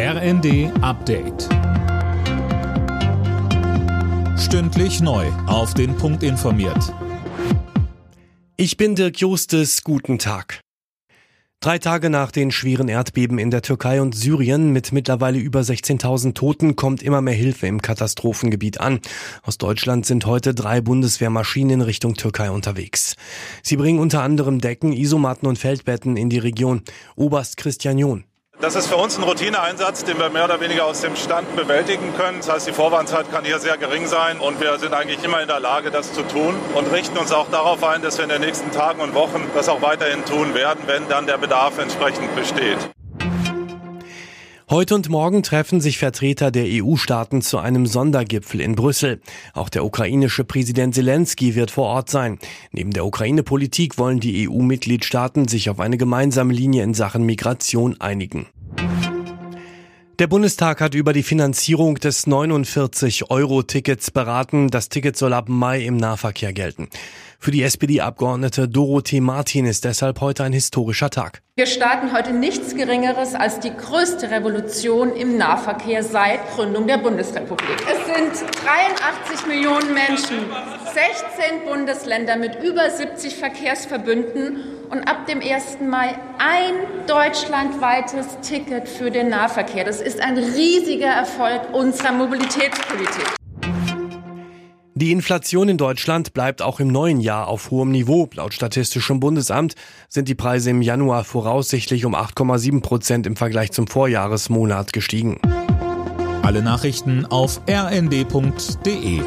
RND Update. Stündlich neu. Auf den Punkt informiert. Ich bin Dirk Justes. Guten Tag. Drei Tage nach den schweren Erdbeben in der Türkei und Syrien mit mittlerweile über 16.000 Toten kommt immer mehr Hilfe im Katastrophengebiet an. Aus Deutschland sind heute drei Bundeswehrmaschinen in Richtung Türkei unterwegs. Sie bringen unter anderem Decken, Isomatten und Feldbetten in die Region. Oberst Christian John. Das ist für uns ein Routineeinsatz, den wir mehr oder weniger aus dem Stand bewältigen können. Das heißt, die Vorwarnzeit kann hier sehr gering sein und wir sind eigentlich immer in der Lage, das zu tun und richten uns auch darauf ein, dass wir in den nächsten Tagen und Wochen das auch weiterhin tun werden, wenn dann der Bedarf entsprechend besteht. Heute und morgen treffen sich Vertreter der EU-Staaten zu einem Sondergipfel in Brüssel. Auch der ukrainische Präsident Zelensky wird vor Ort sein. Neben der Ukraine-Politik wollen die EU-Mitgliedstaaten sich auf eine gemeinsame Linie in Sachen Migration einigen. Der Bundestag hat über die Finanzierung des 49-Euro-Tickets beraten. Das Ticket soll ab Mai im Nahverkehr gelten. Für die SPD-Abgeordnete Dorothee Martin ist deshalb heute ein historischer Tag. Wir starten heute nichts Geringeres als die größte Revolution im Nahverkehr seit Gründung der Bundesrepublik. Es sind 83 Millionen Menschen, 16 Bundesländer mit über 70 Verkehrsverbünden und ab dem 1. Mai ein deutschlandweites Ticket für den Nahverkehr. Das ist ein riesiger Erfolg unserer Mobilitätspolitik. Die Inflation in Deutschland bleibt auch im neuen Jahr auf hohem Niveau. Laut Statistischem Bundesamt sind die Preise im Januar voraussichtlich um 8,7 Prozent im Vergleich zum Vorjahresmonat gestiegen. Alle Nachrichten auf rnd.de